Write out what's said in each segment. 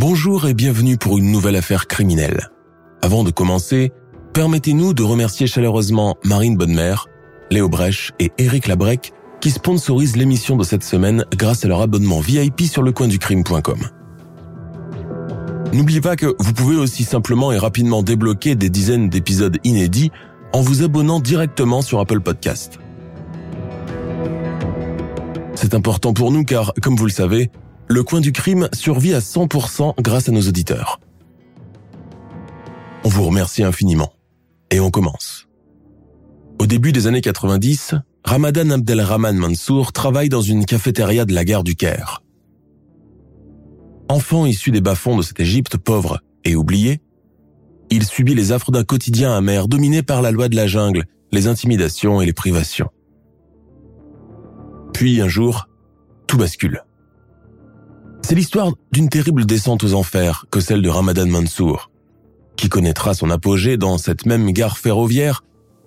Bonjour et bienvenue pour une nouvelle affaire criminelle. Avant de commencer, permettez-nous de remercier chaleureusement Marine Bonnemère, Léo Brèche et Éric Labrec qui sponsorisent l'émission de cette semaine grâce à leur abonnement VIP sur lecoinducrime.com. N'oubliez pas que vous pouvez aussi simplement et rapidement débloquer des dizaines d'épisodes inédits en vous abonnant directement sur Apple Podcast. C'est important pour nous car, comme vous le savez, le coin du crime survit à 100% grâce à nos auditeurs. On vous remercie infiniment. Et on commence. Au début des années 90, Ramadan Abdelrahman Mansour travaille dans une cafétéria de la gare du Caire. Enfant issu des bas-fonds de cette Égypte pauvre et oubliée, il subit les affres d'un quotidien amer dominé par la loi de la jungle, les intimidations et les privations. Puis un jour, tout bascule. C'est l'histoire d'une terrible descente aux enfers que celle de Ramadan Mansour, qui connaîtra son apogée dans cette même gare ferroviaire,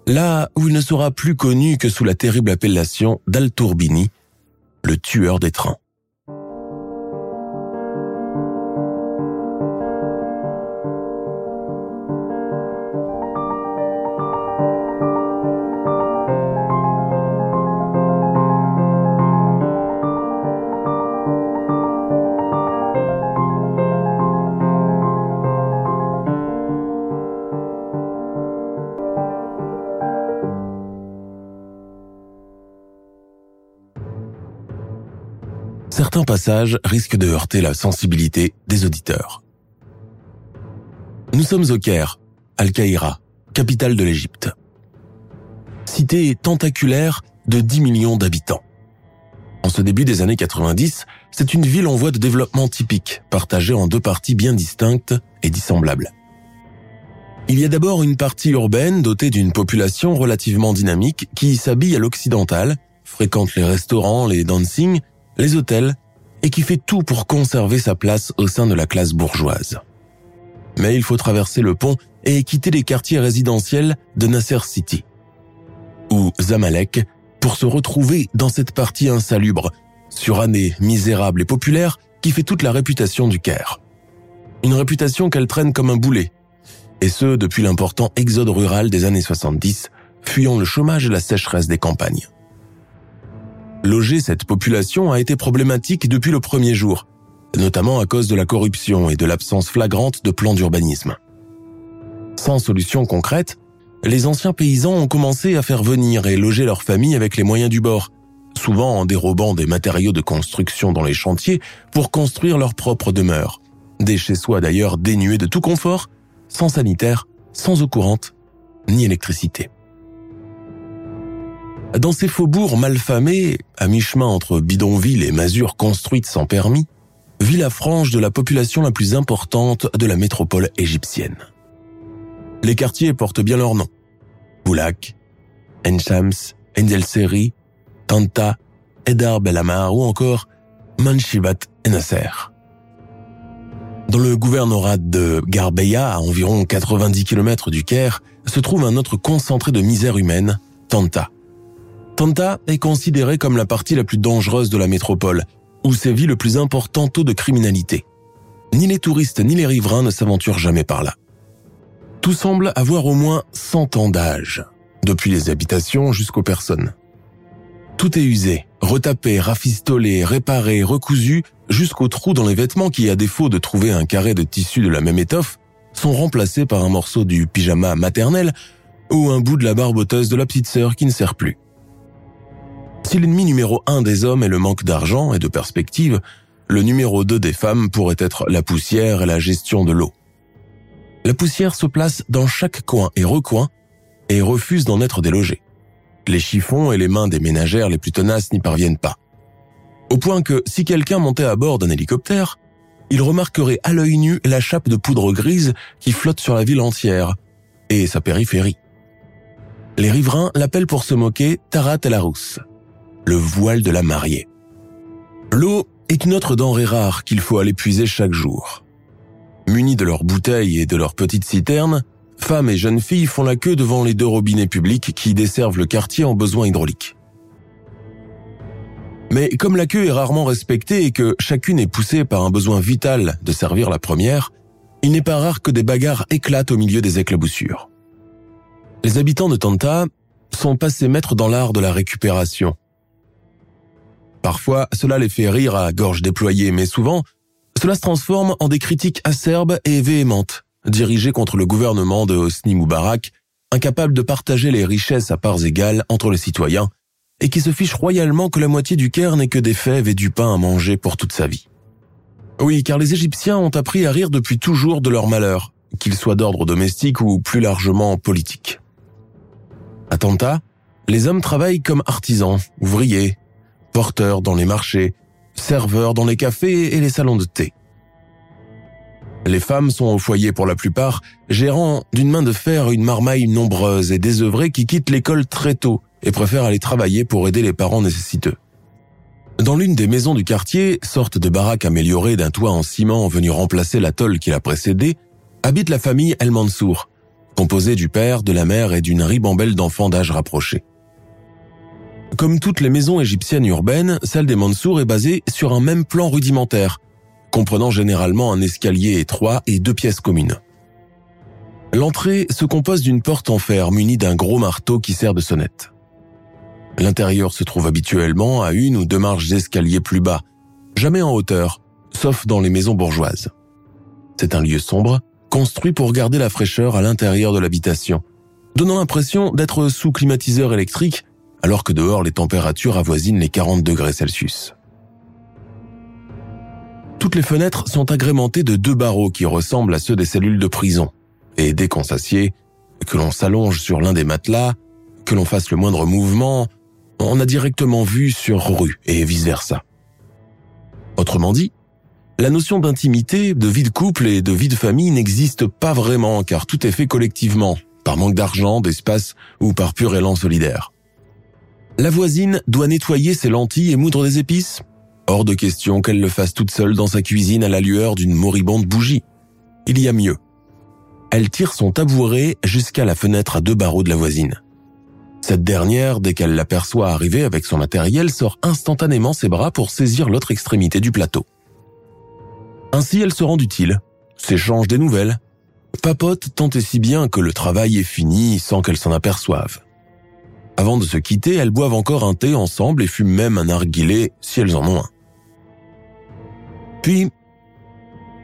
là où il ne sera plus connu que sous la terrible appellation d'Al-Tourbini, le tueur des trains. Risquent de heurter la sensibilité des auditeurs. Nous sommes au Caire, Al-Qaïra, capitale de l'Égypte. Cité tentaculaire de 10 millions d'habitants. En ce début des années 90, c'est une ville en voie de développement typique, partagée en deux parties bien distinctes et dissemblables. Il y a d'abord une partie urbaine dotée d'une population relativement dynamique qui s'habille à l'occidental, fréquente les restaurants, les dancing les hôtels, et qui fait tout pour conserver sa place au sein de la classe bourgeoise. Mais il faut traverser le pont et quitter les quartiers résidentiels de Nasser City, ou Zamalek, pour se retrouver dans cette partie insalubre, surannée, misérable et populaire qui fait toute la réputation du Caire. Une réputation qu'elle traîne comme un boulet, et ce depuis l'important exode rural des années 70, fuyant le chômage et la sécheresse des campagnes. Loger cette population a été problématique depuis le premier jour, notamment à cause de la corruption et de l'absence flagrante de plans d'urbanisme. Sans solution concrète, les anciens paysans ont commencé à faire venir et loger leurs familles avec les moyens du bord, souvent en dérobant des matériaux de construction dans les chantiers pour construire leur propre demeure. Des chez-soi d'ailleurs dénués de tout confort, sans sanitaire, sans eau courante, ni électricité. Dans ces faubourgs malfamés, à mi-chemin entre bidonvilles et masures construites sans permis, vit la frange de la population la plus importante de la métropole égyptienne. Les quartiers portent bien leur nom. Boulak, Enshams, Enzelseri, Tanta, Edar Belamar ou encore Manshibat et Nasser. Dans le gouvernorat de Garbeya, à environ 90 km du Caire, se trouve un autre concentré de misère humaine, Tanta. Tanta est considérée comme la partie la plus dangereuse de la métropole, où sévit le plus important taux de criminalité. Ni les touristes ni les riverains ne s'aventurent jamais par là. Tout semble avoir au moins 100 ans d'âge, depuis les habitations jusqu'aux personnes. Tout est usé, retapé, rafistolé, réparé, recousu, jusqu'aux trous dans les vêtements qui, à défaut de trouver un carré de tissu de la même étoffe, sont remplacés par un morceau du pyjama maternel ou un bout de la barboteuse de la petite sœur qui ne sert plus. Si l'ennemi numéro un des hommes est le manque d'argent et de perspective, le numéro deux des femmes pourrait être la poussière et la gestion de l'eau. La poussière se place dans chaque coin et recoin, et refusent d'en être délogés. Les chiffons et les mains des ménagères les plus tenaces n'y parviennent pas. Au point que si quelqu'un montait à bord d'un hélicoptère, il remarquerait à l'œil nu la chape de poudre grise qui flotte sur la ville entière et sa périphérie. Les riverains l'appellent pour se moquer Tarat el Arous, le voile de la mariée. L'eau est une autre denrée rare qu'il faut aller puiser chaque jour. Munis de leurs bouteilles et de leurs petites citernes, femmes et jeunes filles font la queue devant les deux robinets publics qui desservent le quartier en besoins hydrauliques. Mais comme la queue est rarement respectée et que chacune est poussée par un besoin vital de servir la première, il n'est pas rare que des bagarres éclatent au milieu des éclaboussures. Les habitants de Tanta sont passés maîtres dans l'art de la récupération. Parfois, cela les fait rire à gorge déployée, mais souvent, cela se transforme en des critiques acerbes et véhémentes, dirigées contre le gouvernement de Hosni Moubarak, incapable de partager les richesses à parts égales entre les citoyens, et qui se fiche royalement que la moitié du Caire n'est que des fèves et du pain à manger pour toute sa vie. Oui, car les Égyptiens ont appris à rire depuis toujours de leur malheur, qu'ils soient d'ordre domestique ou plus largement politique. À Tanta, les hommes travaillent comme artisans, ouvriers, porteurs dans les marchés, serveurs dans les cafés et les salons de thé. Les femmes sont au foyer pour la plupart, gérant d'une main de fer une marmaille nombreuse et désœuvrée qui quitte l'école très tôt et préfèrent aller travailler pour aider les parents nécessiteux. Dans l'une des maisons du quartier, sorte de baraque améliorée d'un toit en ciment venu remplacer la tôle qui l'a précédé, habite la famille El Mansour, composée du père, de la mère et d'une ribambelle d'enfants d'âge rapproché. Comme toutes les maisons égyptiennes urbaines, celle des Mansour est basée sur un même plan rudimentaire, comprenant généralement un escalier étroit et deux pièces communes. L'entrée se compose d'une porte en fer munie d'un gros marteau qui sert de sonnette. L'intérieur se trouve habituellement à une ou deux marches d'escalier plus bas, jamais en hauteur, sauf dans les maisons bourgeoises. C'est un lieu sombre, construit pour garder la fraîcheur à l'intérieur de l'habitation, donnant l'impression d'être sous climatiseur électrique alors que dehors les températures avoisinent les 40 degrés Celsius. Toutes les fenêtres sont agrémentées de deux barreaux qui ressemblent à ceux des cellules de prison, et dès qu'on s'assied, que l'on s'allonge sur l'un des matelas, que l'on fasse le moindre mouvement, on a directement vue sur rue et vice-versa. Autrement dit, la notion d'intimité, de vie de couple et de vie de famille n'existe pas vraiment car tout est fait collectivement, par manque d'argent, d'espace ou par pur élan solidaire. La voisine doit nettoyer ses lentilles et moudre des épices Hors de question qu'elle le fasse toute seule dans sa cuisine à la lueur d'une moribonde bougie. Il y a mieux. Elle tire son tabouret jusqu'à la fenêtre à deux barreaux de la voisine. Cette dernière, dès qu'elle l'aperçoit arriver avec son matériel, sort instantanément ses bras pour saisir l'autre extrémité du plateau. Ainsi, elle se rend utile, s'échange des nouvelles, papote tant et si bien que le travail est fini sans qu'elle s'en aperçoive. Avant de se quitter, elles boivent encore un thé ensemble et fument même un narguilé si elles en ont un. Puis,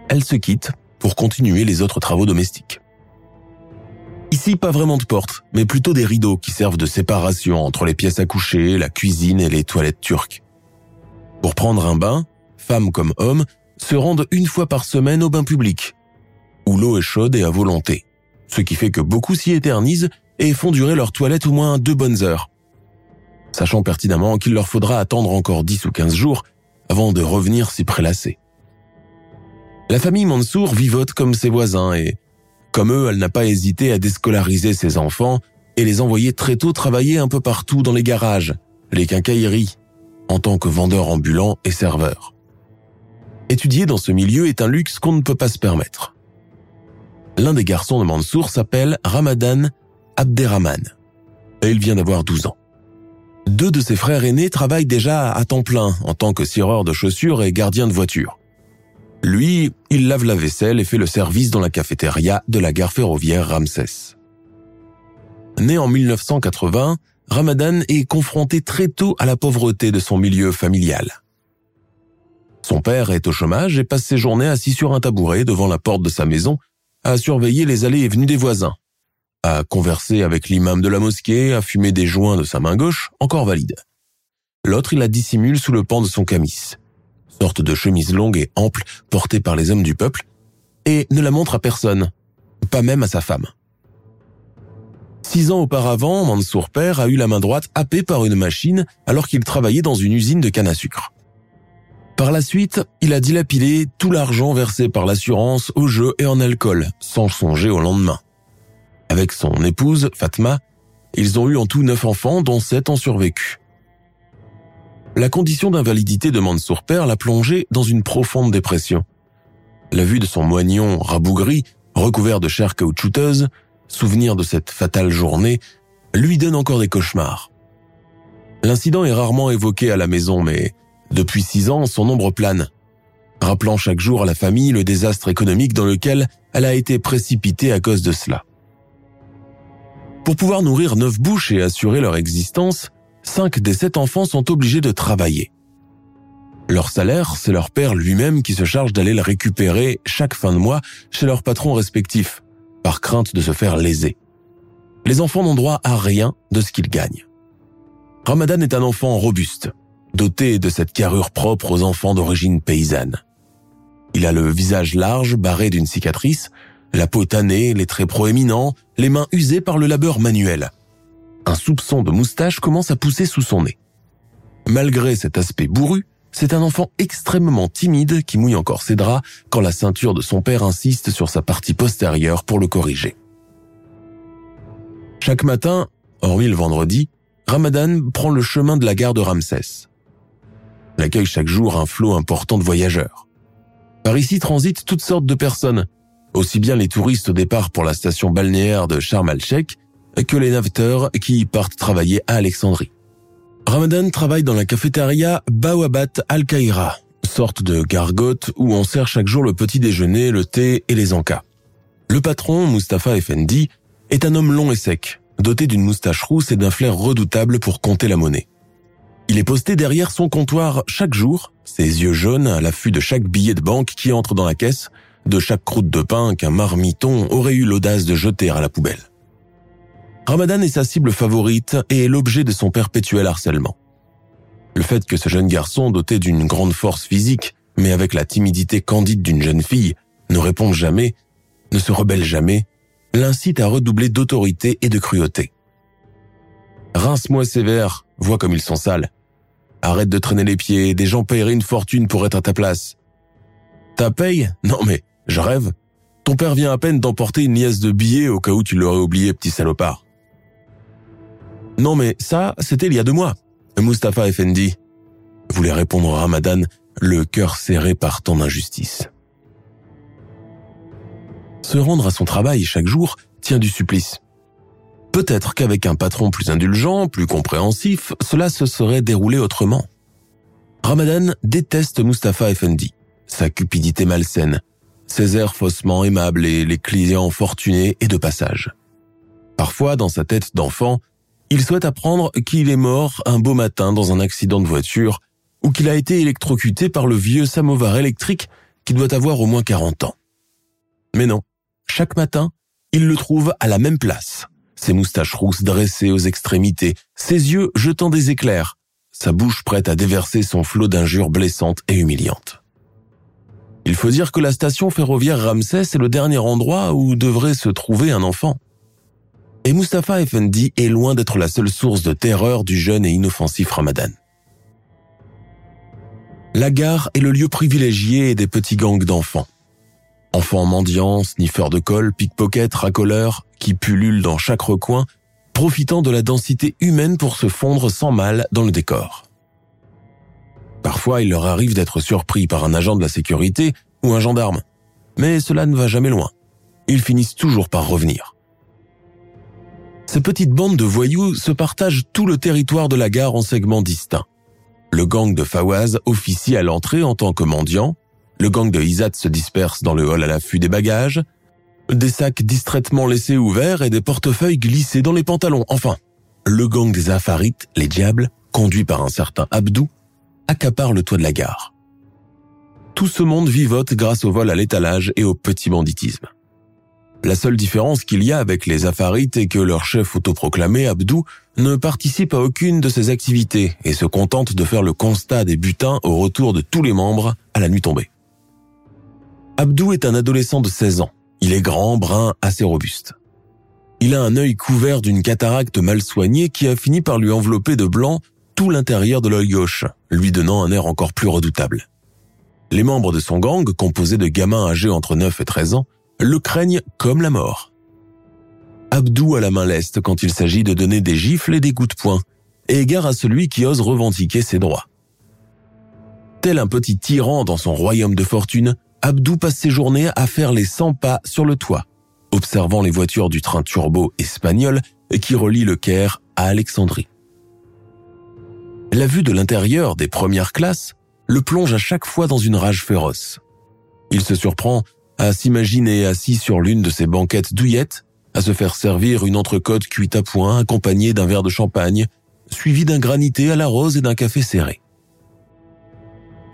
elles se quittent pour continuer les autres travaux domestiques. Ici, pas vraiment de porte, mais plutôt des rideaux qui servent de séparation entre les pièces à coucher, la cuisine et les toilettes turques. Pour prendre un bain, femmes comme hommes se rendent une fois par semaine au bain public, où l'eau est chaude et à volonté, ce qui fait que beaucoup s'y éternisent et font durer leur toilette au moins deux bonnes heures, sachant pertinemment qu'il leur faudra attendre encore 10 ou 15 jours avant de revenir s'y prélasser. La famille Mansour vivote comme ses voisins et, comme eux, elle n'a pas hésité à déscolariser ses enfants et les envoyer très tôt travailler un peu partout dans les garages, les quincailleries, en tant que vendeur ambulant et serveur. Étudier dans ce milieu est un luxe qu'on ne peut pas se permettre. L'un des garçons de Mansour s'appelle Ramadan Abderrahman, il vient d'avoir 12 ans. Deux de ses frères aînés travaillent déjà à temps plein en tant que cireur de chaussures et gardien de voiture. Lui, il lave la vaisselle et fait le service dans la cafétéria de la gare ferroviaire Ramsès. Né en 1980, Ramadan est confronté très tôt à la pauvreté de son milieu familial. Son père est au chômage et passe ses journées assis sur un tabouret devant la porte de sa maison à surveiller les allées et venues des voisins, à converser avec l'imam de la mosquée, à fumer des joints de sa main gauche, encore valide. L'autre, il la dissimule sous le pan de son camis sorte de chemise longue et ample portée par les hommes du peuple, et ne la montre à personne, pas même à sa femme. Six ans auparavant, Mansour Père a eu la main droite happée par une machine alors qu'il travaillait dans une usine de canne à sucre. Par la suite, il a dilapidé tout l'argent versé par l'assurance au jeu et en alcool, sans songer au lendemain. Avec son épouse, Fatma, ils ont eu en tout neuf enfants, dont sept ont survécu. La condition d'invalidité de Mansour Père l'a plongé dans une profonde dépression. La vue de son moignon rabougri, recouvert de chair caoutchouteuse, souvenir de cette fatale journée, lui donne encore des cauchemars. L'incident est rarement évoqué à la maison, mais depuis six ans, son ombre plane, rappelant chaque jour à la famille le désastre économique dans lequel elle a été précipitée à cause de cela. Pour pouvoir nourrir neuf bouches et assurer leur existence, cinq des sept enfants sont obligés de travailler. Leur salaire, c'est leur père lui-même qui se charge d'aller le récupérer chaque fin de mois chez leurs patrons respectifs, par crainte de se faire léser. Les enfants n'ont droit à rien de ce qu'ils gagnent. Ramadan est un enfant robuste, doté de cette carrure propre aux enfants d'origine paysanne. Il a le visage large, barré d'une cicatrice, la peau tannée, les traits proéminents, les mains usées par le labeur manuel. Un soupçon de moustache commence à pousser sous son nez. Malgré cet aspect bourru, c'est un enfant extrêmement timide qui mouille encore ses draps quand la ceinture de son père insiste sur sa partie postérieure pour le corriger. Chaque matin, hormis le vendredi, Ramadan prend le chemin de la gare de Ramsès l'accueille chaque jour un flot important de voyageurs. Par ici transitent toutes sortes de personnes, aussi bien les touristes au départ pour la station balnéaire de Sharm el-Sheikh que les naveteurs qui partent travailler à Alexandrie. Ramadan travaille dans la cafétéria Bawabat Al-Kaira, sorte de gargote où on sert chaque jour le petit déjeuner, le thé et les encas. Le patron, Mustafa Effendi, est un homme long et sec, doté d'une moustache rousse et d'un flair redoutable pour compter la monnaie. Il est posté derrière son comptoir chaque jour, ses yeux jaunes à l'affût de chaque billet de banque qui entre dans la caisse, de chaque croûte de pain qu'un marmiton aurait eu l'audace de jeter à la poubelle. Ramadan est sa cible favorite et est l'objet de son perpétuel harcèlement. Le fait que ce jeune garçon, doté d'une grande force physique, mais avec la timidité candide d'une jeune fille, ne réponde jamais, ne se rebelle jamais, l'incite à redoubler d'autorité et de cruauté. Rince-moi sévère, vois comme ils sont sales. Arrête de traîner les pieds, des gens paieraient une fortune pour être à ta place. Ta paye? Non mais, je rêve. Ton père vient à peine d'emporter une liasse de billets au cas où tu l'aurais oublié, petit salopard. Non mais ça, c'était il y a deux mois. Mustapha Effendi voulait répondre Ramadan, le cœur serré par tant d'injustice. Se rendre à son travail chaque jour tient du supplice. Peut-être qu'avec un patron plus indulgent, plus compréhensif, cela se serait déroulé autrement. Ramadan déteste Mustapha Effendi, sa cupidité malsaine, ses airs faussement aimables et les clients fortunés et de passage. Parfois, dans sa tête d'enfant, il souhaite apprendre qu'il est mort un beau matin dans un accident de voiture ou qu'il a été électrocuté par le vieux samovar électrique qui doit avoir au moins 40 ans. Mais non, chaque matin, il le trouve à la même place, ses moustaches rousses dressées aux extrémités, ses yeux jetant des éclairs, sa bouche prête à déverser son flot d'injures blessantes et humiliantes. Il faut dire que la station ferroviaire Ramsès est le dernier endroit où devrait se trouver un enfant. Et Mustapha Effendi est loin d'être la seule source de terreur du jeune et inoffensif Ramadan. La gare est le lieu privilégié des petits gangs d'enfants. Enfants mendiants, sniffeurs de colle, pickpockets, racoleurs, qui pullulent dans chaque recoin, profitant de la densité humaine pour se fondre sans mal dans le décor. Il leur arrive d'être surpris par un agent de la sécurité ou un gendarme. Mais cela ne va jamais loin. Ils finissent toujours par revenir. Ces petites bandes de voyous se partagent tout le territoire de la gare en segments distincts. Le gang de Fawaz officie à l'entrée en tant que mendiant, le gang de Izat se disperse dans le hall à l'affût des bagages, des sacs distraitement laissés ouverts et des portefeuilles glissés dans les pantalons. Enfin, le gang des Afarites, les diables, conduit par un certain Abdou, accapare le toit de la gare. Tout ce monde vivote grâce au vol à l'étalage et au petit banditisme. La seule différence qu'il y a avec les Afarites est que leur chef autoproclamé, Abdou, ne participe à aucune de ces activités et se contente de faire le constat des butins au retour de tous les membres à la nuit tombée. Abdou est un adolescent de 16 ans. Il est grand, brun, assez robuste. Il a un œil couvert d'une cataracte mal soignée qui a fini par lui envelopper de blanc tout l'intérieur de l'œil gauche, lui donnant un air encore plus redoutable. Les membres de son gang, composés de gamins âgés entre 9 et 13 ans, le craignent comme la mort. Abdou a la main leste quand il s'agit de donner des gifles et des coups de poing, et égare à celui qui ose revendiquer ses droits. Tel un petit tyran dans son royaume de fortune, Abdou passe ses journées à faire les 100 pas sur le toit, observant les voitures du train turbo espagnol qui relie le Caire à Alexandrie. La vue de l'intérieur des premières classes le plonge à chaque fois dans une rage féroce. Il se surprend à s'imaginer assis sur l'une de ces banquettes douillettes, à se faire servir une entrecôte cuite à point accompagnée d'un verre de champagne, suivi d'un granité à la rose et d'un café serré.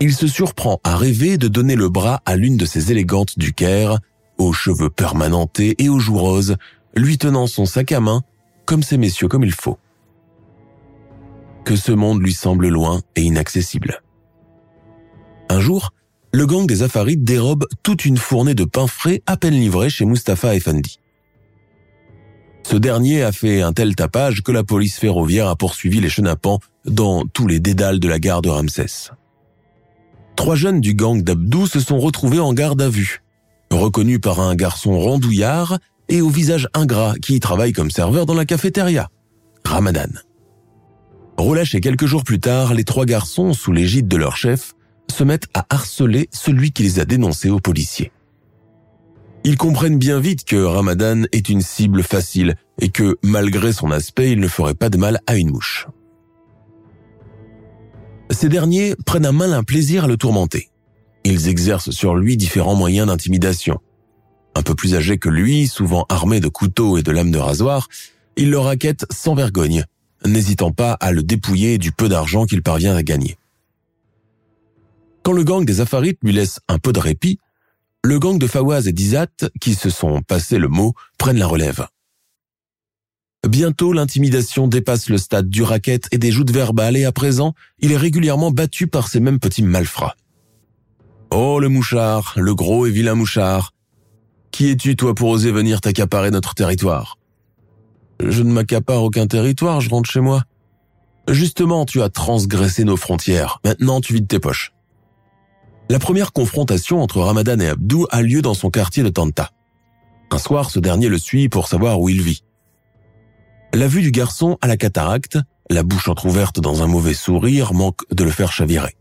Il se surprend à rêver de donner le bras à l'une de ces élégantes du Caire, aux cheveux permanentés et aux joues roses, lui tenant son sac à main, comme ces messieurs comme il faut. Que ce monde lui semble loin et inaccessible. Un jour, le gang des Afarites dérobe toute une fournée de pain frais à peine livré chez Mustapha Effendi. Ce dernier a fait un tel tapage que la police ferroviaire a poursuivi les chenapans dans tous les dédales de la gare de Ramsès. Trois jeunes du gang d'Abdou se sont retrouvés en garde à vue, reconnus par un garçon rondouillard et au visage ingrat qui travaille comme serveur dans la cafétéria, Ramadan. Relâchés quelques jours plus tard, les trois garçons, sous l'égide de leur chef, se mettent à harceler celui qui les a dénoncés aux policiers. Ils comprennent bien vite que Ramadan est une cible facile et que, malgré son aspect, il ne ferait pas de mal à une mouche. Ces derniers prennent un malin plaisir à le tourmenter. Ils exercent sur lui différents moyens d'intimidation. Un peu plus âgé que lui, souvent armé de couteaux et de lames de rasoir, ils le raquettent sans vergogne, n'hésitant pas à le dépouiller du peu d'argent qu'il parvient à gagner. Quand le gang des Afarites lui laisse un peu de répit, le gang de Fawaz et d'Izat, qui se sont passés le mot, prennent la relève. Bientôt, l'intimidation dépasse le stade du racket et des joutes verbales et à présent, il est régulièrement battu par ces mêmes petits malfrats. Oh, le mouchard, le gros et vilain mouchard. Qui es-tu, toi, pour oser venir t'accaparer notre territoire? Je ne m'accapare aucun territoire, je rentre chez moi. Justement, tu as transgressé nos frontières. Maintenant, tu vides tes poches. La première confrontation entre Ramadan et Abdou a lieu dans son quartier de Tanta. Un soir, ce dernier le suit pour savoir où il vit. La vue du garçon à la cataracte, la bouche entr'ouverte dans un mauvais sourire, manque de le faire chavirer.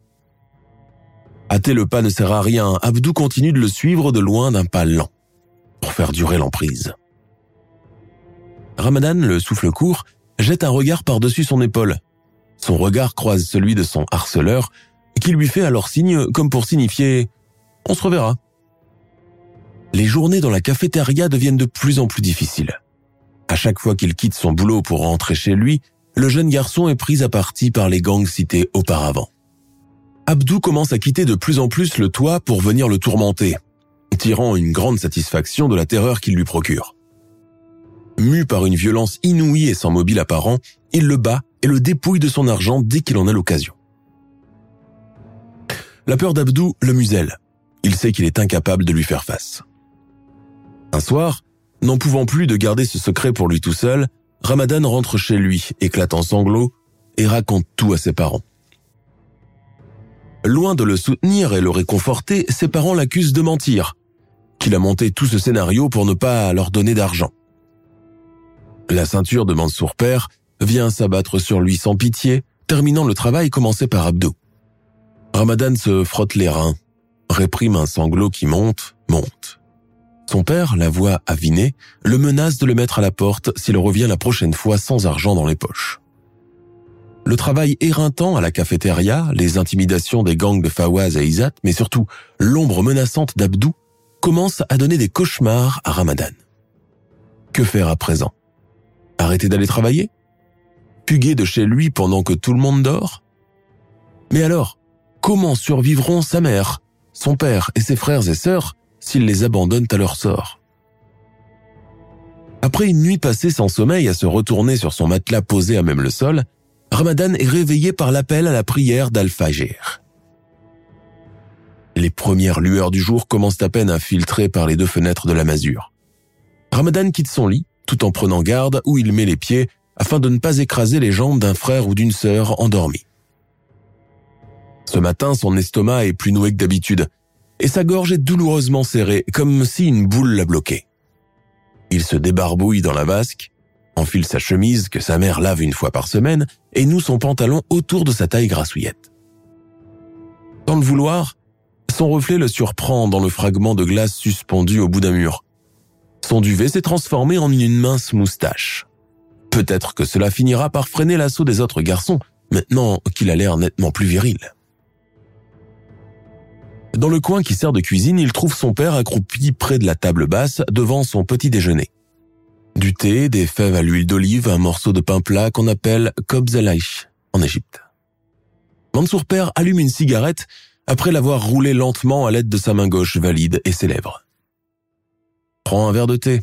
Hâter le pas ne sert à rien, Abdou continue de le suivre de loin d'un pas lent, pour faire durer l'emprise. Ramadan, le souffle court, jette un regard par-dessus son épaule. Son regard croise celui de son harceleur, qui lui fait alors signe comme pour signifier ⁇ On se reverra ⁇ Les journées dans la cafétéria deviennent de plus en plus difficiles. À chaque fois qu'il quitte son boulot pour rentrer chez lui, le jeune garçon est pris à partie par les gangs cités auparavant. Abdou commence à quitter de plus en plus le toit pour venir le tourmenter, tirant une grande satisfaction de la terreur qu'il lui procure. Mu par une violence inouïe et sans mobile apparent, il le bat et le dépouille de son argent dès qu'il en a l'occasion. La peur d'Abdou le muselle. Il sait qu'il est incapable de lui faire face. Un soir, n'en pouvant plus de garder ce secret pour lui tout seul, Ramadan rentre chez lui, éclatant sanglots, et raconte tout à ses parents. Loin de le soutenir et le réconforter, ses parents l'accusent de mentir, qu'il a monté tout ce scénario pour ne pas leur donner d'argent. La ceinture de Mansour Père vient s'abattre sur lui sans pitié, terminant le travail commencé par Abdou. Ramadan se frotte les reins, réprime un sanglot qui monte, monte. Son père, la voix avinée, le menace de le mettre à la porte s'il revient la prochaine fois sans argent dans les poches. Le travail éreintant à la cafétéria, les intimidations des gangs de Fawaz et Izat, mais surtout l'ombre menaçante d'Abdou, commencent à donner des cauchemars à Ramadan. Que faire à présent? Arrêter d'aller travailler? Puguer de chez lui pendant que tout le monde dort? Mais alors, Comment survivront sa mère, son père et ses frères et sœurs s'ils les abandonnent à leur sort? Après une nuit passée sans sommeil à se retourner sur son matelas posé à même le sol, Ramadan est réveillé par l'appel à la prière d'Al-Fajr. Les premières lueurs du jour commencent à peine à filtrer par les deux fenêtres de la masure. Ramadan quitte son lit, tout en prenant garde où il met les pieds afin de ne pas écraser les jambes d'un frère ou d'une sœur endormi. Ce matin, son estomac est plus noué que d'habitude, et sa gorge est douloureusement serrée, comme si une boule la bloquait. Il se débarbouille dans la vasque, enfile sa chemise que sa mère lave une fois par semaine, et noue son pantalon autour de sa taille grassouillette. Sans le vouloir, son reflet le surprend dans le fragment de glace suspendu au bout d'un mur. Son duvet s'est transformé en une mince moustache. Peut-être que cela finira par freiner l'assaut des autres garçons, maintenant qu'il a l'air nettement plus viril. Dans le coin qui sert de cuisine, il trouve son père accroupi près de la table basse devant son petit déjeuner. Du thé, des fèves à l'huile d'olive, un morceau de pain plat qu'on appelle kobzelaïch en Égypte. Mansour père allume une cigarette après l'avoir roulé lentement à l'aide de sa main gauche valide et ses lèvres. Prends un verre de thé.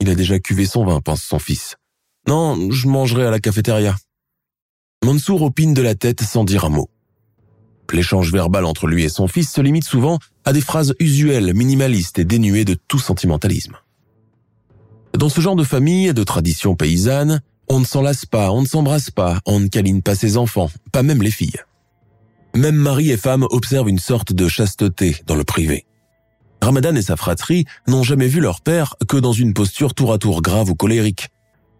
Il a déjà cuvé son vin, pense son fils. Non, je mangerai à la cafétéria. Mansour opine de la tête sans dire un mot. L'échange verbal entre lui et son fils se limite souvent à des phrases usuelles, minimalistes et dénuées de tout sentimentalisme. Dans ce genre de famille et de tradition paysanne, on ne s'en lasse pas, on ne s'embrasse pas, on ne câline pas ses enfants, pas même les filles. Même mari et femme observent une sorte de chasteté dans le privé. Ramadan et sa fratrie n'ont jamais vu leur père que dans une posture tour à tour grave ou colérique,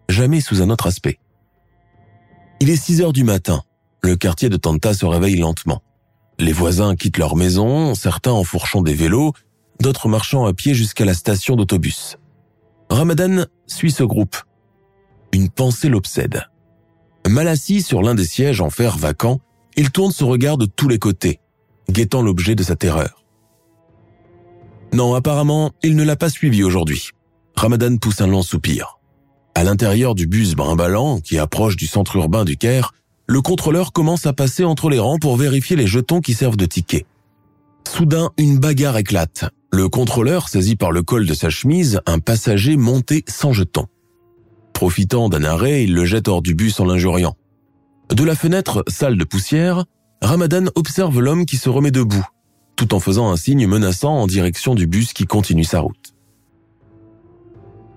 jamais sous un autre aspect. Il est 6 heures du matin. Le quartier de Tanta se réveille lentement. Les voisins quittent leur maison, certains en fourchant des vélos, d'autres marchant à pied jusqu'à la station d'autobus. Ramadan suit ce groupe. Une pensée l'obsède. Mal assis sur l'un des sièges en fer vacant, il tourne son regard de tous les côtés, guettant l'objet de sa terreur. Non, apparemment, il ne l'a pas suivi aujourd'hui. Ramadan pousse un long soupir. À l'intérieur du bus brimballant qui approche du centre urbain du Caire, le contrôleur commence à passer entre les rangs pour vérifier les jetons qui servent de ticket. Soudain, une bagarre éclate. Le contrôleur saisit par le col de sa chemise un passager monté sans jeton. Profitant d'un arrêt, il le jette hors du bus en l'injuriant. De la fenêtre, salle de poussière, Ramadan observe l'homme qui se remet debout, tout en faisant un signe menaçant en direction du bus qui continue sa route.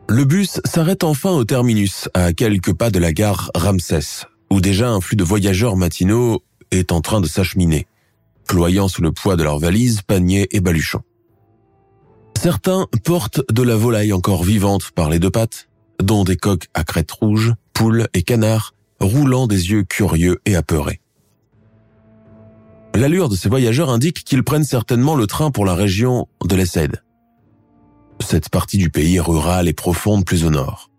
Le bus s'arrête enfin au terminus, à quelques pas de la gare Ramsès, où déjà un flux de voyageurs matinaux est en train de s'acheminer, ployant sous le poids de leurs valises, paniers et baluchons. Certains portent de la volaille encore vivante par les deux pattes, dont des coqs à crête rouge, poules et canards, roulant des yeux curieux et apeurés. L'allure de ces voyageurs indique qu'ils prennent certainement le train pour la région de l'Essed. Cette partie du pays rural et profonde plus au nord.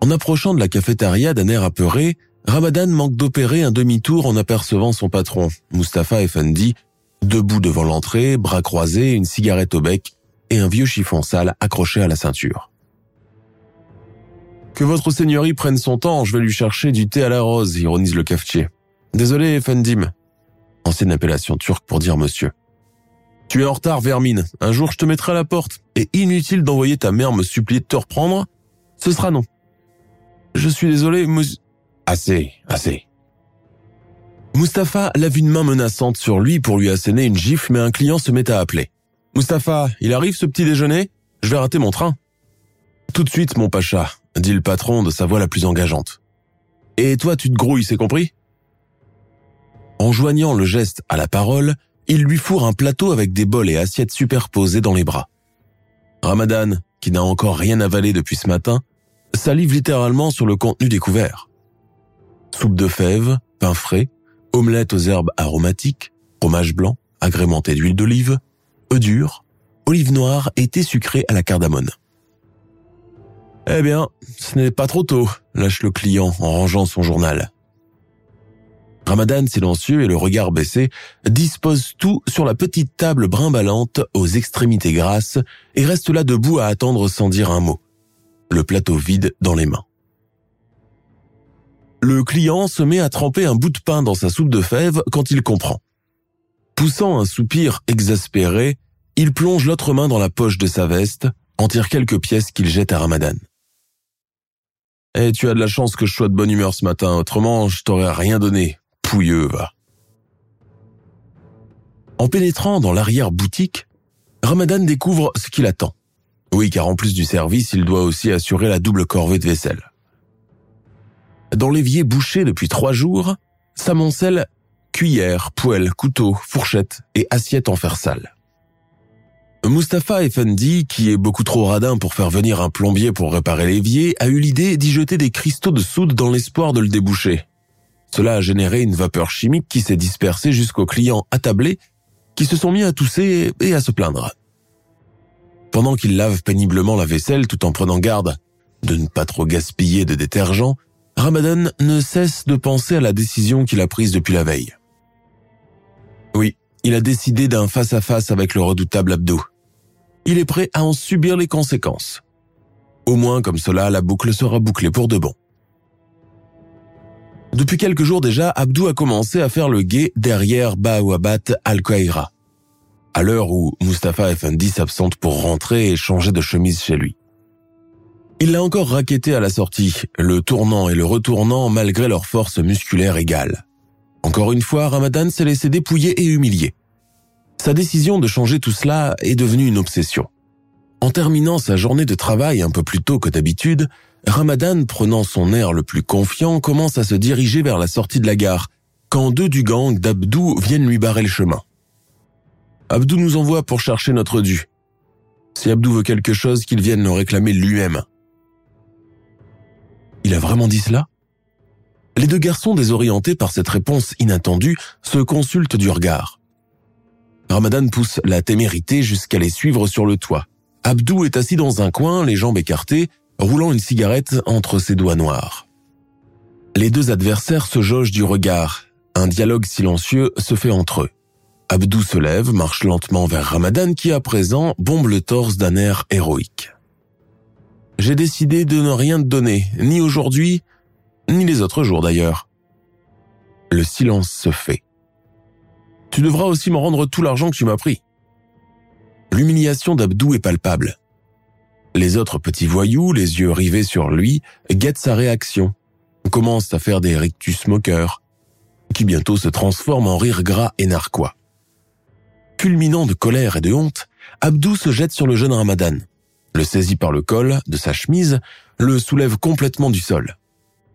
En approchant de la cafétéria d'un air apeuré, Ramadan manque d'opérer un demi-tour en apercevant son patron, Mustapha Effendi, debout devant l'entrée, bras croisés, une cigarette au bec et un vieux chiffon sale accroché à la ceinture. Que votre seigneurie prenne son temps, je vais lui chercher du thé à la rose, ironise le cafetier. Désolé, Efendim. Ancienne appellation turque pour dire monsieur. Tu es en retard, Vermine. Un jour, je te mettrai à la porte. Et inutile d'envoyer ta mère me supplier de te reprendre. Ce sera non. Je suis désolé, monsieur... Assez, assez. Mustapha lève une main menaçante sur lui pour lui asséner une gifle, mais un client se met à appeler. Mustapha, il arrive ce petit déjeuner? Je vais rater mon train. Tout de suite, mon pacha, dit le patron de sa voix la plus engageante. Et toi, tu te grouilles, c'est compris? En joignant le geste à la parole, il lui fourre un plateau avec des bols et assiettes superposés dans les bras. Ramadan, qui n'a encore rien avalé depuis ce matin, salive littéralement sur le contenu découvert. Soupe de fèves, pain frais, omelette aux herbes aromatiques, fromage blanc, agrémenté d'huile d'olive, œufs durs, olive noire et thé sucré à la cardamone. Eh bien, ce n'est pas trop tôt, lâche le client en rangeant son journal. Ramadan, silencieux et le regard baissé, dispose tout sur la petite table brimballante aux extrémités grasses et reste là debout à attendre sans dire un mot, le plateau vide dans les mains. Le client se met à tremper un bout de pain dans sa soupe de fèves quand il comprend. Poussant un soupir exaspéré, il plonge l'autre main dans la poche de sa veste, en tire quelques pièces qu'il jette à Ramadan. Eh, tu as de la chance que je sois de bonne humeur ce matin, autrement je t'aurais rien donné. En pénétrant dans l'arrière-boutique, Ramadan découvre ce qu'il attend. Oui, car en plus du service, il doit aussi assurer la double corvée de vaisselle. Dans l'évier bouché depuis trois jours, s'amoncellent cuillères, poêles, couteaux, fourchettes et assiettes en fer sale. Mustapha Effendi, qui est beaucoup trop radin pour faire venir un plombier pour réparer l'évier, a eu l'idée d'y jeter des cristaux de soude dans l'espoir de le déboucher. Cela a généré une vapeur chimique qui s'est dispersée jusqu'aux clients attablés qui se sont mis à tousser et à se plaindre. Pendant qu'il lave péniblement la vaisselle tout en prenant garde de ne pas trop gaspiller de détergent, Ramadan ne cesse de penser à la décision qu'il a prise depuis la veille. Oui, il a décidé d'un face-à-face avec le redoutable Abdou. Il est prêt à en subir les conséquences. Au moins comme cela, la boucle sera bouclée pour de bon. Depuis quelques jours déjà, Abdou a commencé à faire le guet derrière Baouabat Al-Qaïra, à l'heure où Mustapha Effendi s'absente pour rentrer et changer de chemise chez lui. Il l'a encore raquetté à la sortie, le tournant et le retournant malgré leur force musculaire égale. Encore une fois, Ramadan s'est laissé dépouiller et humilier. Sa décision de changer tout cela est devenue une obsession. En terminant sa journée de travail un peu plus tôt que d'habitude, Ramadan, prenant son air le plus confiant, commence à se diriger vers la sortie de la gare, quand deux du gang d'Abdou viennent lui barrer le chemin. Abdou nous envoie pour chercher notre dû. Si Abdou veut quelque chose, qu'il vienne le réclamer lui-même. Il a vraiment dit cela? Les deux garçons, désorientés par cette réponse inattendue, se consultent du regard. Ramadan pousse la témérité jusqu'à les suivre sur le toit. Abdou est assis dans un coin, les jambes écartées, roulant une cigarette entre ses doigts noirs. Les deux adversaires se jaugent du regard. Un dialogue silencieux se fait entre eux. Abdou se lève, marche lentement vers Ramadan qui à présent bombe le torse d'un air héroïque. J'ai décidé de ne rien te donner, ni aujourd'hui, ni les autres jours d'ailleurs. Le silence se fait. Tu devras aussi me rendre tout l'argent que tu m'as pris. L'humiliation d'Abdou est palpable. Les autres petits voyous, les yeux rivés sur lui, guettent sa réaction, commencent à faire des rictus moqueurs, qui bientôt se transforment en rire gras et narquois. Culminant de colère et de honte, Abdou se jette sur le jeune Ramadan le saisit par le col de sa chemise, le soulève complètement du sol.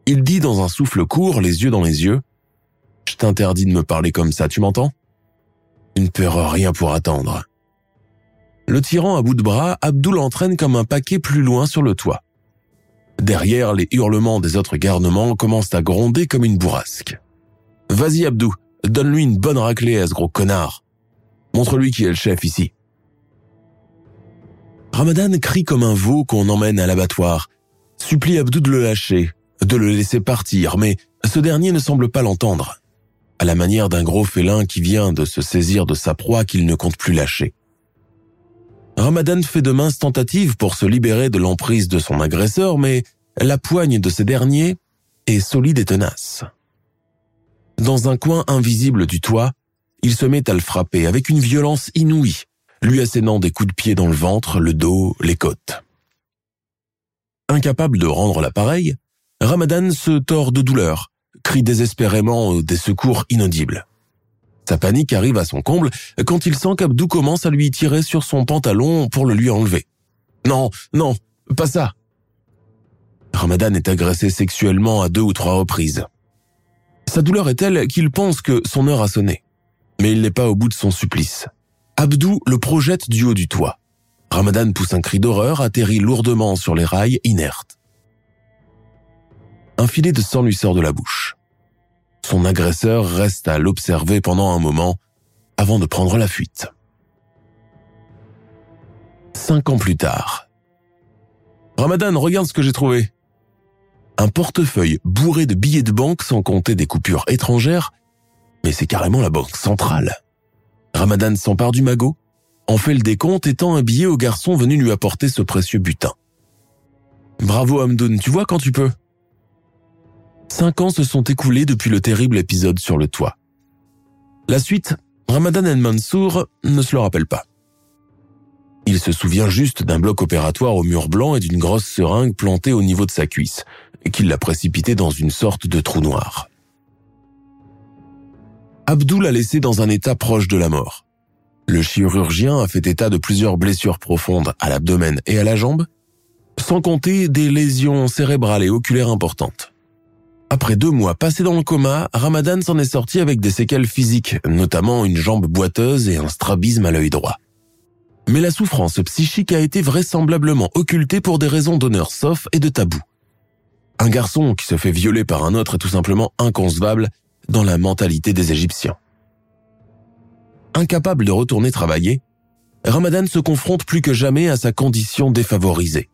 Il dit dans un souffle court, les yeux dans les yeux, Je t'interdis de me parler comme ça, tu m'entends? Une peur rien pour attendre. Le tirant à bout de bras, Abdou l'entraîne comme un paquet plus loin sur le toit. Derrière, les hurlements des autres garnements commencent à gronder comme une bourrasque. Vas-y Abdou, donne-lui une bonne raclée à ce gros connard. Montre-lui qui est le chef ici. Ramadan crie comme un veau qu'on emmène à l'abattoir, supplie Abdou de le lâcher, de le laisser partir, mais ce dernier ne semble pas l'entendre, à la manière d'un gros félin qui vient de se saisir de sa proie qu'il ne compte plus lâcher. Ramadan fait de minces tentatives pour se libérer de l'emprise de son agresseur, mais la poigne de ce dernier est solide et tenace. Dans un coin invisible du toit, il se met à le frapper avec une violence inouïe, lui assénant des coups de pied dans le ventre, le dos, les côtes. Incapable de rendre l'appareil, Ramadan se tord de douleur, crie désespérément des secours inaudibles. Sa panique arrive à son comble quand il sent qu'Abdou commence à lui tirer sur son pantalon pour le lui enlever. Non, non, pas ça. Ramadan est agressé sexuellement à deux ou trois reprises. Sa douleur est telle qu'il pense que son heure a sonné. Mais il n'est pas au bout de son supplice. Abdou le projette du haut du toit. Ramadan pousse un cri d'horreur, atterrit lourdement sur les rails, inerte. Un filet de sang lui sort de la bouche. Son agresseur reste à l'observer pendant un moment avant de prendre la fuite. Cinq ans plus tard. Ramadan, regarde ce que j'ai trouvé. Un portefeuille bourré de billets de banque sans compter des coupures étrangères, mais c'est carrément la banque centrale. Ramadan s'empare du magot, en fait le décompte et tend un billet au garçon venu lui apporter ce précieux butin. Bravo Hamdoun, tu vois quand tu peux. Cinq ans se sont écoulés depuis le terrible épisode sur le toit. La suite, Ramadan El Mansour ne se le rappelle pas. Il se souvient juste d'un bloc opératoire au mur blanc et d'une grosse seringue plantée au niveau de sa cuisse, qui l'a précipité dans une sorte de trou noir. Abdou l'a laissé dans un état proche de la mort. Le chirurgien a fait état de plusieurs blessures profondes à l'abdomen et à la jambe, sans compter des lésions cérébrales et oculaires importantes. Après deux mois passés dans le coma, Ramadan s'en est sorti avec des séquelles physiques, notamment une jambe boiteuse et un strabisme à l'œil droit. Mais la souffrance psychique a été vraisemblablement occultée pour des raisons d'honneur sauf et de tabou. Un garçon qui se fait violer par un autre est tout simplement inconcevable dans la mentalité des Égyptiens. Incapable de retourner travailler, Ramadan se confronte plus que jamais à sa condition défavorisée.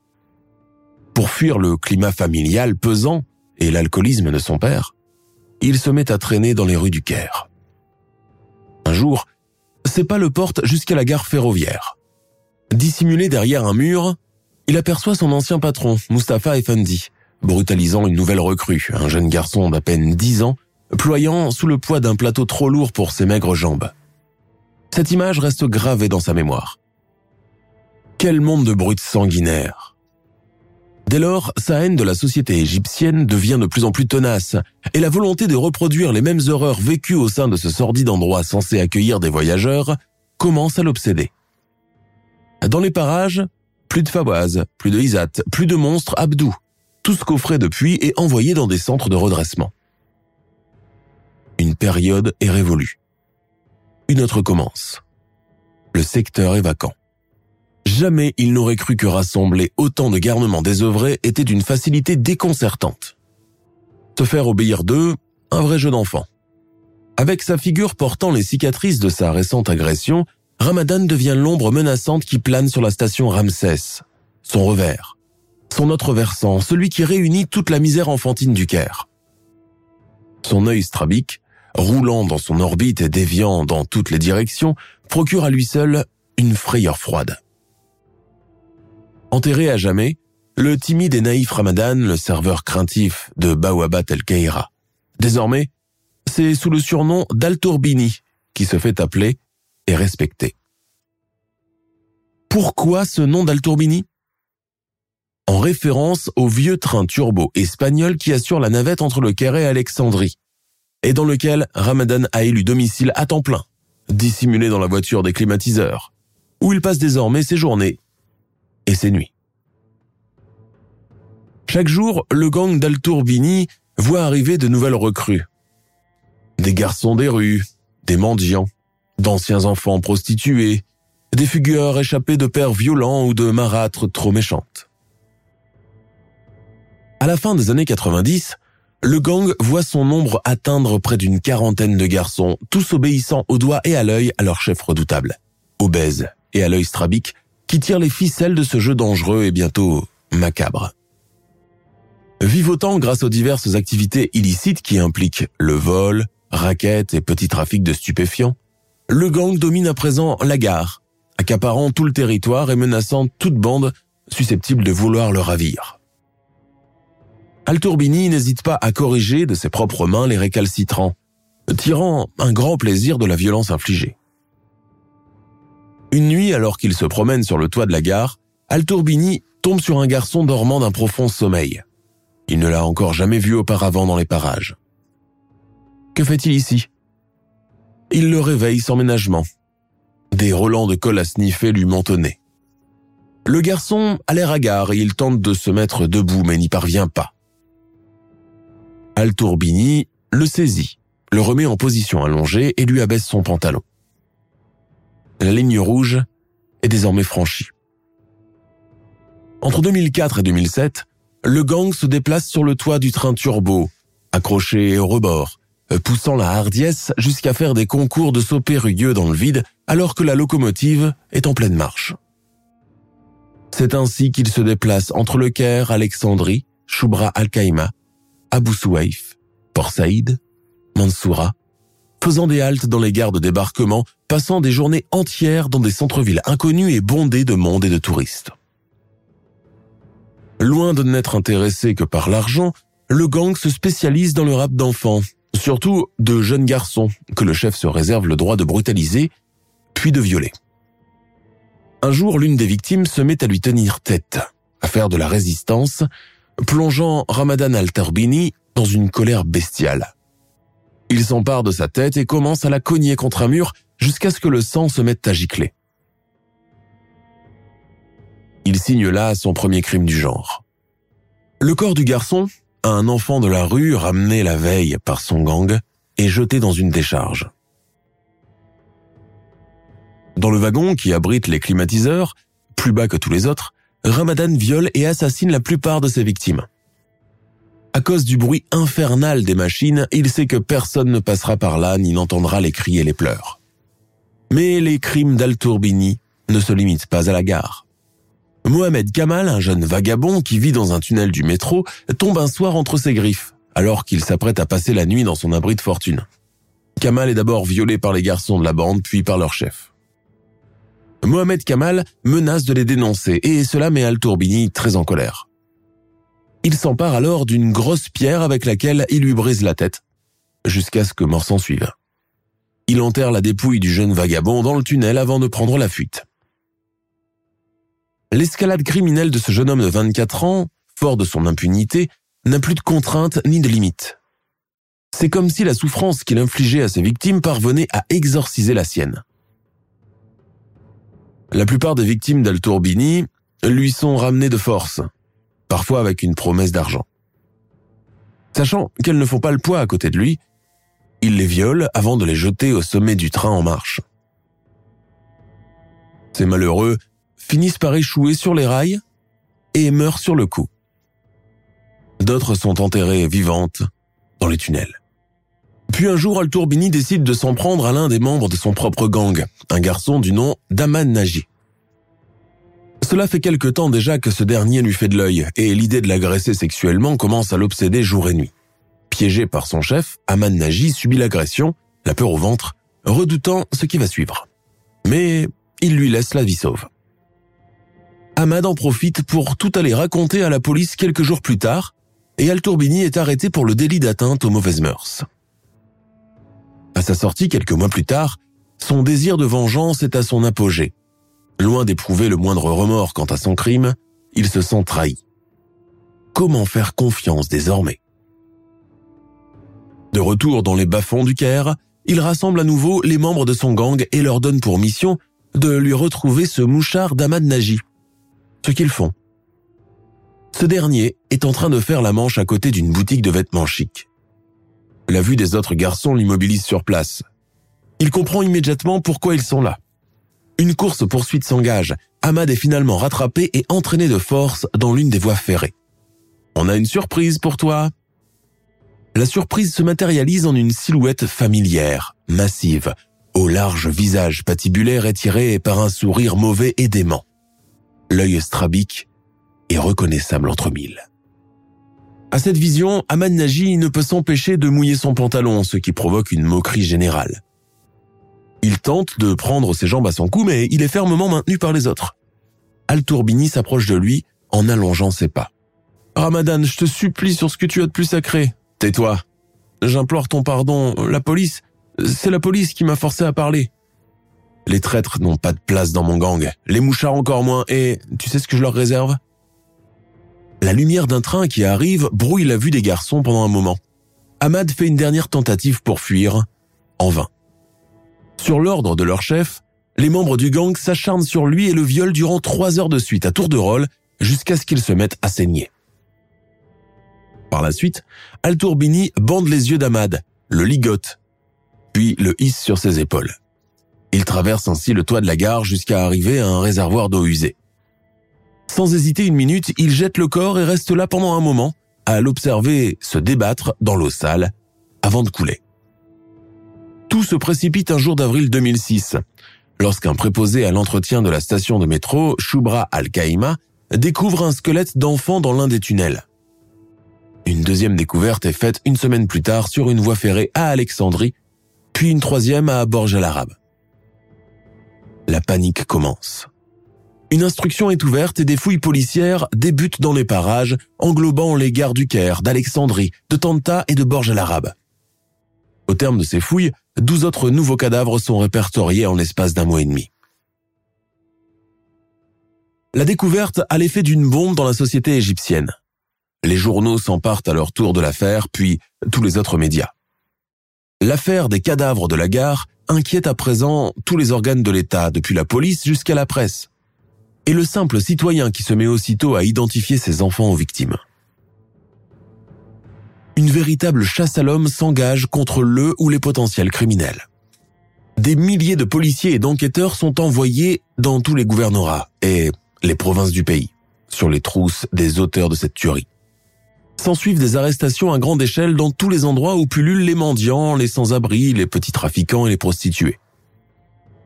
Pour fuir le climat familial pesant et l'alcoolisme de son père, il se met à traîner dans les rues du Caire. Un jour, ses pas le portent jusqu'à la gare ferroviaire. Dissimulé derrière un mur, il aperçoit son ancien patron, Mustapha Effendi, brutalisant une nouvelle recrue, un jeune garçon d'à peine 10 ans, ployant sous le poids d'un plateau trop lourd pour ses maigres jambes. Cette image reste gravée dans sa mémoire. Quel monde de brutes sanguinaires Dès lors, sa haine de la société égyptienne devient de plus en plus tenace, et la volonté de reproduire les mêmes horreurs vécues au sein de ce sordide endroit censé accueillir des voyageurs commence à l'obséder. Dans les parages, plus de Fawaz, plus de Isat, plus de monstres Abdou, tous coffrés depuis et envoyés dans des centres de redressement. Une période est révolue. Une autre commence. Le secteur est vacant. Jamais il n'aurait cru que rassembler autant de garnements désœuvrés était d'une facilité déconcertante. Se faire obéir d'eux, un vrai jeu d'enfant. Avec sa figure portant les cicatrices de sa récente agression, Ramadan devient l'ombre menaçante qui plane sur la station Ramsès. Son revers. Son autre versant, celui qui réunit toute la misère enfantine du Caire. Son œil strabique, roulant dans son orbite et déviant dans toutes les directions, procure à lui seul une frayeur froide. Enterré à jamais, le timide et naïf Ramadan, le serveur craintif de Bawabat el-Kaira. Désormais, c'est sous le surnom d'Al-Tourbini qui se fait appeler et respecté. Pourquoi ce nom d'Al-Tourbini? En référence au vieux train turbo espagnol qui assure la navette entre le Caire et Alexandrie, et dans lequel Ramadan a élu domicile à temps plein, dissimulé dans la voiture des climatiseurs, où il passe désormais ses journées et ses nuits. Chaque jour, le gang d'Al-Tourbini voit arriver de nouvelles recrues. Des garçons des rues, des mendiants, d'anciens enfants prostitués, des fugueurs échappés de pères violents ou de marâtres trop méchantes. À la fin des années 90, le gang voit son nombre atteindre près d'une quarantaine de garçons, tous obéissant au doigt et à l'œil à leur chef redoutable, obèse et à l'œil strabique, qui tire les ficelles de ce jeu dangereux et bientôt macabre. Vivotant grâce aux diverses activités illicites qui impliquent le vol, raquettes et petits trafics de stupéfiants, le gang domine à présent la gare, accaparant tout le territoire et menaçant toute bande susceptible de vouloir le ravir. Altourbini n'hésite pas à corriger de ses propres mains les récalcitrants, tirant un grand plaisir de la violence infligée. Une nuit, alors qu'il se promène sur le toit de la gare, Altourbini tombe sur un garçon dormant d'un profond sommeil. Il ne l'a encore jamais vu auparavant dans les parages. Que fait-il ici? Il le réveille sans ménagement. Des relents de colle à sniffer lui nez. Le garçon a l'air hagard et il tente de se mettre debout mais n'y parvient pas. Altourbini le saisit, le remet en position allongée et lui abaisse son pantalon. La ligne rouge est désormais franchie. Entre 2004 et 2007, le gang se déplace sur le toit du train turbo, accroché au rebord, poussant la hardiesse jusqu'à faire des concours de sauts périlleux dans le vide alors que la locomotive est en pleine marche. C'est ainsi qu'il se déplace entre le Caire, Alexandrie, Choubra Al-Kaïma, Abu Souaif, Port Saïd, Mansoura, faisant des haltes dans les gares de débarquement, passant des journées entières dans des centres-villes inconnus et bondés de monde et de touristes. Loin de n'être intéressé que par l'argent, le gang se spécialise dans le rap d'enfants, surtout de jeunes garçons que le chef se réserve le droit de brutaliser, puis de violer. Un jour, l'une des victimes se met à lui tenir tête, à faire de la résistance, plongeant Ramadan al-Tarbini dans une colère bestiale. Il s'empare de sa tête et commence à la cogner contre un mur jusqu'à ce que le sang se mette à gicler. Il signe là son premier crime du genre. Le corps du garçon, un enfant de la rue ramené la veille par son gang, est jeté dans une décharge. Dans le wagon qui abrite les climatiseurs, plus bas que tous les autres, Ramadan viole et assassine la plupart de ses victimes. À cause du bruit infernal des machines, il sait que personne ne passera par là ni n'entendra les cris et les pleurs. Mais les crimes d'Al-Tourbini ne se limitent pas à la gare. Mohamed Kamal, un jeune vagabond qui vit dans un tunnel du métro, tombe un soir entre ses griffes, alors qu'il s'apprête à passer la nuit dans son abri de fortune. Kamal est d'abord violé par les garçons de la bande, puis par leur chef. Mohamed Kamal menace de les dénoncer, et cela met Al-Tourbini très en colère. Il s'empare alors d'une grosse pierre avec laquelle il lui brise la tête, jusqu'à ce que mort s'en suive. Il enterre la dépouille du jeune vagabond dans le tunnel avant de prendre la fuite. L'escalade criminelle de ce jeune homme de 24 ans, fort de son impunité, n'a plus de contraintes ni de limites. C'est comme si la souffrance qu'il infligeait à ses victimes parvenait à exorciser la sienne. La plupart des victimes d'Al-Tourbini lui sont ramenées de force, parfois avec une promesse d'argent. Sachant qu'elles ne font pas le poids à côté de lui, il les viole avant de les jeter au sommet du train en marche. Ces malheureux finissent par échouer sur les rails et meurent sur le coup. D'autres sont enterrés vivantes dans les tunnels. Puis un jour, Al-Tourbini décide de s'en prendre à l'un des membres de son propre gang, un garçon du nom d'Aman Naji. Cela fait quelque temps déjà que ce dernier lui fait de l'œil et l'idée de l'agresser sexuellement commence à l'obséder jour et nuit. Piégé par son chef, Aman Naji subit l'agression, la peur au ventre, redoutant ce qui va suivre. Mais il lui laisse la vie sauve. Ahmad en profite pour tout aller raconter à la police quelques jours plus tard, et Al-Tourbini est arrêté pour le délit d'atteinte aux mauvaises mœurs. À sa sortie quelques mois plus tard, son désir de vengeance est à son apogée. Loin d'éprouver le moindre remords quant à son crime, il se sent trahi. Comment faire confiance désormais? De retour dans les bas-fonds du Caire, il rassemble à nouveau les membres de son gang et leur donne pour mission de lui retrouver ce mouchard d'Ahmad Naji. Ce qu'ils font. Ce dernier est en train de faire la manche à côté d'une boutique de vêtements chics. La vue des autres garçons l'immobilise sur place. Il comprend immédiatement pourquoi ils sont là. Une course-poursuite s'engage. Ahmad est finalement rattrapé et entraîné de force dans l'une des voies ferrées. On a une surprise pour toi. La surprise se matérialise en une silhouette familière, massive, au large visage patibulaire étiré par un sourire mauvais et dément. L'œil strabique est reconnaissable entre mille. À cette vision, Ahmad Naji ne peut s'empêcher de mouiller son pantalon, ce qui provoque une moquerie générale. Il tente de prendre ses jambes à son cou, mais il est fermement maintenu par les autres. Al-Tourbini s'approche de lui en allongeant ses pas. Ramadan, je te supplie sur ce que tu as de plus sacré. Tais-toi. J'implore ton pardon. La police, c'est la police qui m'a forcé à parler. Les traîtres n'ont pas de place dans mon gang, les mouchards encore moins, et tu sais ce que je leur réserve? La lumière d'un train qui arrive brouille la vue des garçons pendant un moment. Ahmad fait une dernière tentative pour fuir, en vain. Sur l'ordre de leur chef, les membres du gang s'acharnent sur lui et le violent durant trois heures de suite à tour de rôle jusqu'à ce qu'il se mette à saigner. Par la suite, Al-Tourbini bande les yeux d'Ahmad, le ligote, puis le hisse sur ses épaules. Il traverse ainsi le toit de la gare jusqu'à arriver à un réservoir d'eau usée. Sans hésiter une minute, il jette le corps et reste là pendant un moment, à l'observer se débattre dans l'eau sale, avant de couler. Tout se précipite un jour d'avril 2006, lorsqu'un préposé à l'entretien de la station de métro, Shubra Al-Kaïma, découvre un squelette d'enfant dans l'un des tunnels. Une deuxième découverte est faite une semaine plus tard sur une voie ferrée à Alexandrie, puis une troisième à Borj al-Arab. La panique commence. Une instruction est ouverte et des fouilles policières débutent dans les parages, englobant les gares du Caire, d'Alexandrie, de Tanta et de Borj al-Arab. Au terme de ces fouilles, douze autres nouveaux cadavres sont répertoriés en l'espace d'un mois et demi. La découverte a l'effet d'une bombe dans la société égyptienne. Les journaux s'emparent à leur tour de l'affaire, puis tous les autres médias. L'affaire des cadavres de la gare inquiète à présent tous les organes de l'État, depuis la police jusqu'à la presse. Et le simple citoyen qui se met aussitôt à identifier ses enfants aux victimes. Une véritable chasse à l'homme s'engage contre le ou les potentiels criminels. Des milliers de policiers et d'enquêteurs sont envoyés dans tous les gouvernorats et les provinces du pays, sur les trousses des auteurs de cette tuerie. S'ensuivent des arrestations à grande échelle dans tous les endroits où pullulent les mendiants, les sans-abri, les petits trafiquants et les prostituées.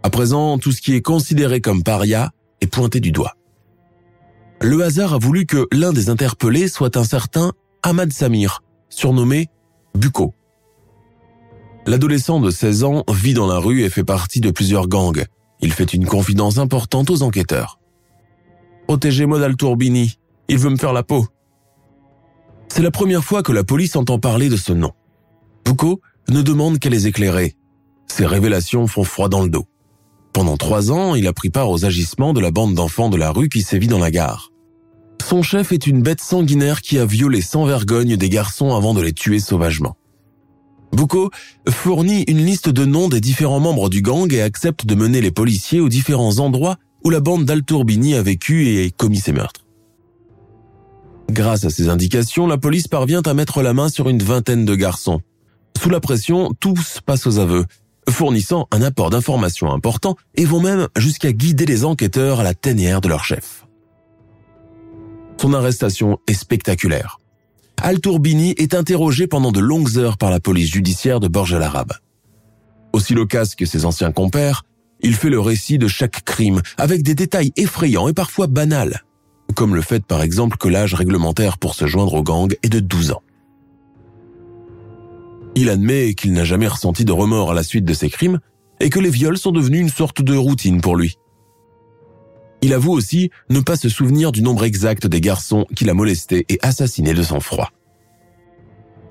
À présent, tout ce qui est considéré comme paria est pointé du doigt. Le hasard a voulu que l'un des interpellés soit un certain Ahmad Samir, surnommé Bucco. L'adolescent de 16 ans vit dans la rue et fait partie de plusieurs gangs. Il fait une confidence importante aux enquêteurs. Protégez-moi d'Altourbini, il veut me faire la peau. C'est la première fois que la police entend parler de ce nom. Foucault ne demande qu'à les éclairer. Ces révélations font froid dans le dos. Pendant trois ans, il a pris part aux agissements de la bande d'enfants de la rue qui sévit dans la gare. Son chef est une bête sanguinaire qui a violé sans vergogne des garçons avant de les tuer sauvagement. Boucault fournit une liste de noms des différents membres du gang et accepte de mener les policiers aux différents endroits où la bande d'Altourbini a vécu et commis ses meurtres. Grâce à ces indications, la police parvient à mettre la main sur une vingtaine de garçons. Sous la pression, tous passent aux aveux, fournissant un apport d'informations important et vont même jusqu'à guider les enquêteurs à la tanière de leur chef. Son arrestation est spectaculaire. Al-Tourbini est interrogé pendant de longues heures par la police judiciaire de Borges al-Arab. Aussi loquace que ses anciens compères, il fait le récit de chaque crime avec des détails effrayants et parfois banals comme le fait par exemple que l'âge réglementaire pour se joindre au gang est de 12 ans. Il admet qu'il n'a jamais ressenti de remords à la suite de ses crimes et que les viols sont devenus une sorte de routine pour lui. Il avoue aussi ne pas se souvenir du nombre exact des garçons qu'il a molestés et assassinés de sang-froid.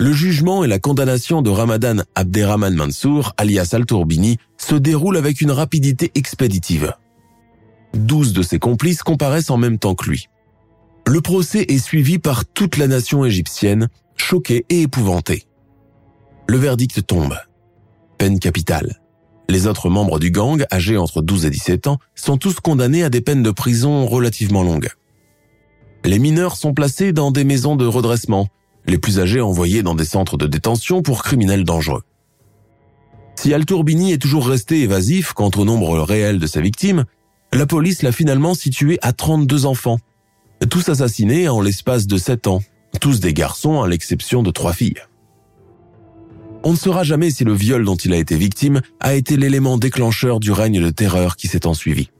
Le jugement et la condamnation de Ramadan Abderrahman Mansour, alias Al-Tourbini, se déroulent avec une rapidité expéditive. Douze de ses complices comparaissent en même temps que lui. Le procès est suivi par toute la nation égyptienne, choquée et épouvantée. Le verdict tombe. Peine capitale. Les autres membres du gang, âgés entre 12 et 17 ans, sont tous condamnés à des peines de prison relativement longues. Les mineurs sont placés dans des maisons de redressement, les plus âgés envoyés dans des centres de détention pour criminels dangereux. Si Al-Tourbini est toujours resté évasif quant au nombre réel de ses victimes, la police l'a finalement situé à 32 enfants, tous assassinés en l'espace de 7 ans, tous des garçons à l'exception de trois filles. On ne saura jamais si le viol dont il a été victime a été l'élément déclencheur du règne de terreur qui s'est ensuivi.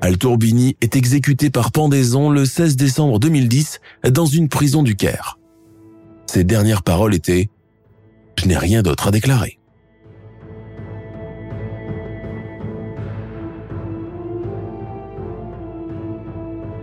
Al-Tourbini est exécuté par pendaison le 16 décembre 2010 dans une prison du Caire. Ses dernières paroles étaient ⁇ Je n'ai rien d'autre à déclarer ⁇